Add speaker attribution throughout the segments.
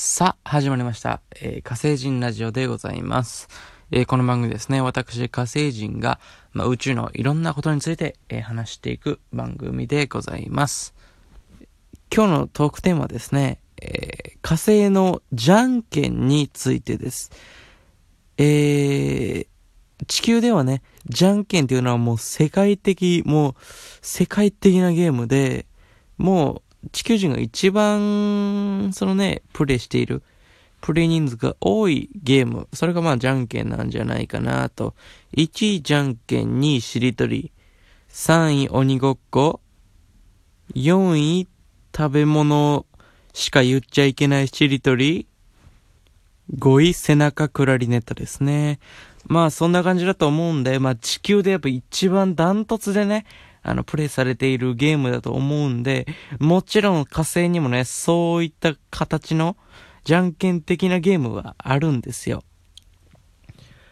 Speaker 1: さあ、始まりました。えー火星人ラジオでございます。えーこの番組ですね、私、火星人が、まあ、宇宙のいろんなことについて、えー話していく番組でございます。今日のトークテーマはですね、え火星のじゃんけんについてです。え地球ではね、じゃんけんっていうのはもう世界的、もう世界的なゲームで、もう地球人が一番、そのね、プレイしている、プレイ人数が多いゲーム、それがまあじゃんけんなんじゃないかなと。1位じゃんけん、2位しりとり、3位鬼ごっこ、4位食べ物しか言っちゃいけないしりとり、5位背中クラリネットですね。まあそんな感じだと思うんで、まあ地球でやっぱ一番ダントツでね、あの、プレイされているゲームだと思うんで、もちろん火星にもね、そういった形の、じゃんけん的なゲームはあるんですよ。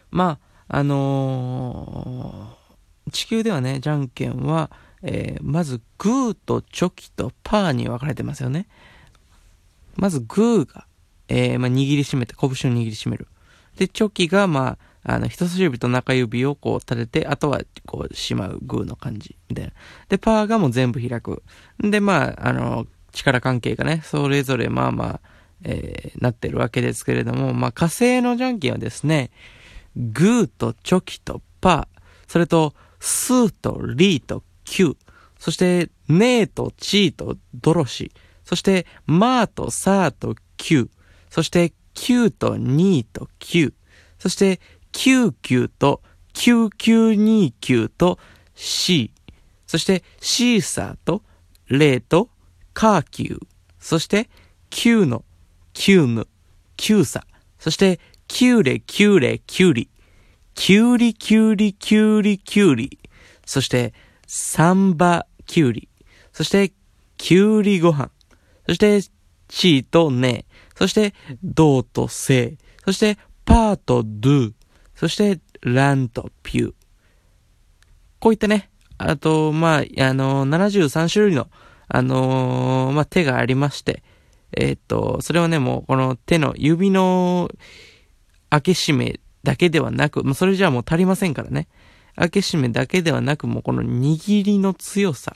Speaker 1: まあ、あのー地球ではね、じゃんけんは、えーまずグーとチョキとパーに分かれてますよね。まずグーが、えーまあ、握りしめて、拳を握りしめる。で、チョキが、まあ、あの、人差し指と中指をこう立てて、あとはこうしまうグーの感じ。みたいな。で、パーがもう全部開く。で、まあ、あの、力関係がね、それぞれまあまあ、えーなってるわけですけれども、まあ、火星のじゃんけんはですね、グーとチョキとパー、それと、スーとリーとキュー、そして、ネーとチーとドロシ、そして、マーとサーとキュー、そして、キューとニーとキュー、そして、99と9929と C、そして、シーサーとレーとカーキュー、そして、キューのキューヌ、キューサ、そして、キューレキューレキュウリ、キュウリキュウリキュウリキュウリ。そして、サンバキュウリ。そして、キュウリご飯。そして、チーとネそして、ドーとセイ。そして、パーとドゥ。そして、ランとピュー。こういったね、あと、まあ、あの73種類の、あのーまあ、手がありまして、えーっと、それはね、もう、この手の指の開け閉めだけではなく、まあ、それじゃあもう足りませんからね。開け閉めだけではなく、もうこの握りの強さ。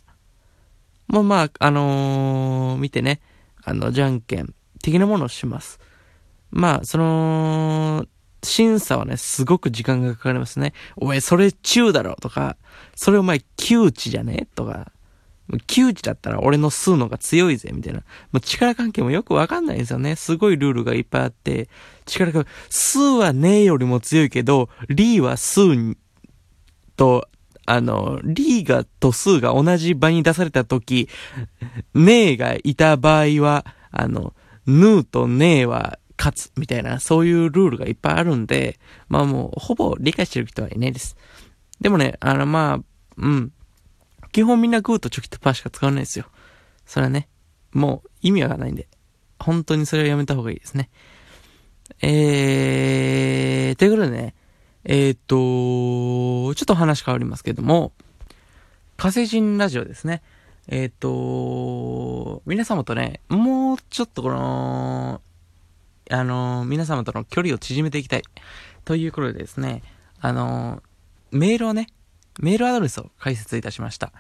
Speaker 1: まあまあ、あのー見てね、あの、じゃんけん的なものをします。まあ、その、審査はね、すごく時間がかかりますね。お前、それ中だろとか、それお前、窮地じゃねとか、窮地だったら俺の数のが強いぜ、みたいな。もう力関係もよくわかんないんですよね。すごいルールがいっぱいあって、力が、数はねよりも強いけど、リーは数と、あの、リーがと数が同じ場に出されたとき、ネーがいた場合は、あの、ヌーとネーは勝つ、みたいな、そういうルールがいっぱいあるんで、まあもう、ほぼ理解してる人はいないです。でもね、あの、まあ、うん。基本みんなグーとチョキとパーしか使わないですよ。それはね、もう意味はないんで、本当にそれはやめた方がいいですね。えー、ということでね、えーっと、ちょっと話変わりますけども、火星人ラジオですね。えーと、皆様とね、もうちょっとこの、あの、皆様との距離を縮めていきたい。ということでですね、あの、メールをね、メールアドレスを解説いたしました。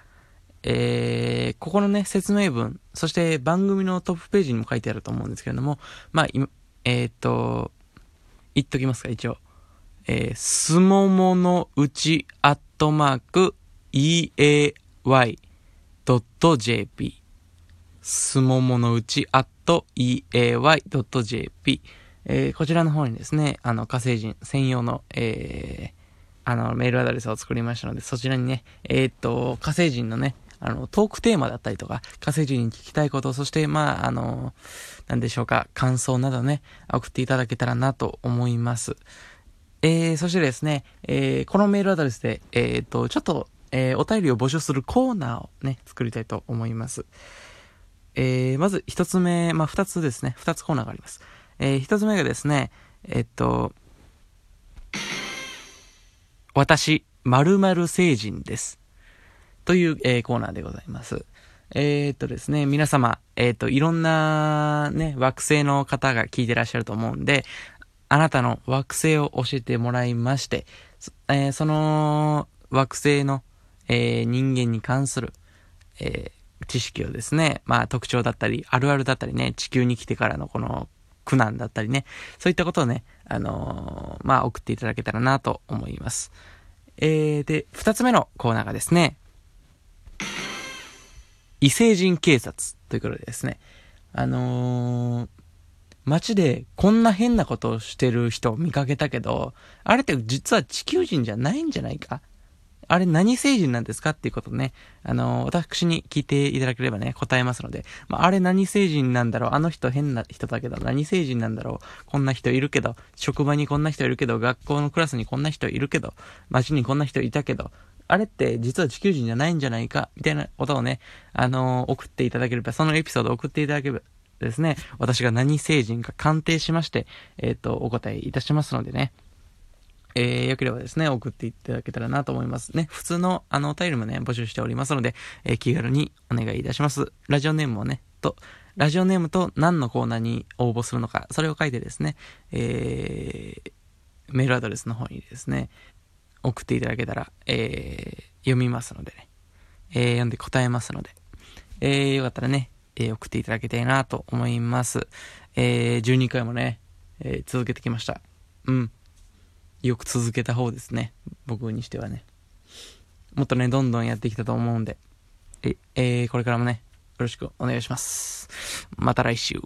Speaker 1: えー、ここのね、説明文、そして番組のトップページにも書いてあると思うんですけれども、まあ、今えーっと、言っときますか、一応。えー、すもものうち、アットマーク、eay.jp。すもものうち、アット eay.jp。えー、こちらの方にですね、あの、火星人専用の、えー、あの、メールアドレスを作りましたので、そちらにね、えーっと、火星人のね、あの、トークテーマだったりとか、火星人に聞きたいこと、そして、まあ、あの、なんでしょうか、感想などね、送っていただけたらなと思います。えー、そしてですね、えー、このメールアドレスで、えーっと、ちょっと、えー、お便りを募集するコーナーをね、作りたいと思います。えー、まず一つ目、まあ、二つですね、二つコーナーがあります。えー、一つ目がですね、えっと、私、〇〇星人です。という、えーコーナーでございます。えー、っとですね、皆様、えー、っと、いろんなね、惑星の方が聞いてらっしゃると思うんで、あなたの惑星を教えてもらいまして、えー、その惑星の、えー、人間に関する、えー、知識をですね、まあ特徴だったり、あるあるだったりね、地球に来てからのこの苦難だったりね、そういったことをね、あのー、まあ送っていただけたらなと思います。えー、で、二つ目のコーナーがですね、異星人警察ということでですね、あのー、街でこんな変なことをしてる人を見かけたけど、あれって実は地球人じゃないんじゃないかあれ何星人なんですかっていうことね、あの、私に聞いていただければね、答えますので、まあ、あれ何星人なんだろう。あの人変な人だけど、何星人なんだろう。こんな人いるけど、職場にこんな人いるけど、学校のクラスにこんな人いるけど、街にこんな人いたけど、あれって実は地球人じゃないんじゃないかみたいなことをね、あのー、送っていただければ、そのエピソードを送っていただければですね、私が何星人か鑑定しまして、えっ、ー、と、お答えいたしますのでね、えー、よければですね、送っていただけたらなと思いますね。普通のあのお便りもね、募集しておりますので、えー、気軽にお願いいたします。ラジオネームをね、と、ラジオネームと何のコーナーに応募するのか、それを書いてですね、えー、メールアドレスの方にですね、送っていただけたら、えー、読みますのでね、えー、読んで答えますので、えー、よかったらね、えー、送っていただきたいなと思います。えー、12回もね、えー、続けてきました。うん。よく続けた方ですね。僕にしてはね。もっとね、どんどんやってきたと思うんで、え、えー、これからもね、よろしくお願いします。また来週。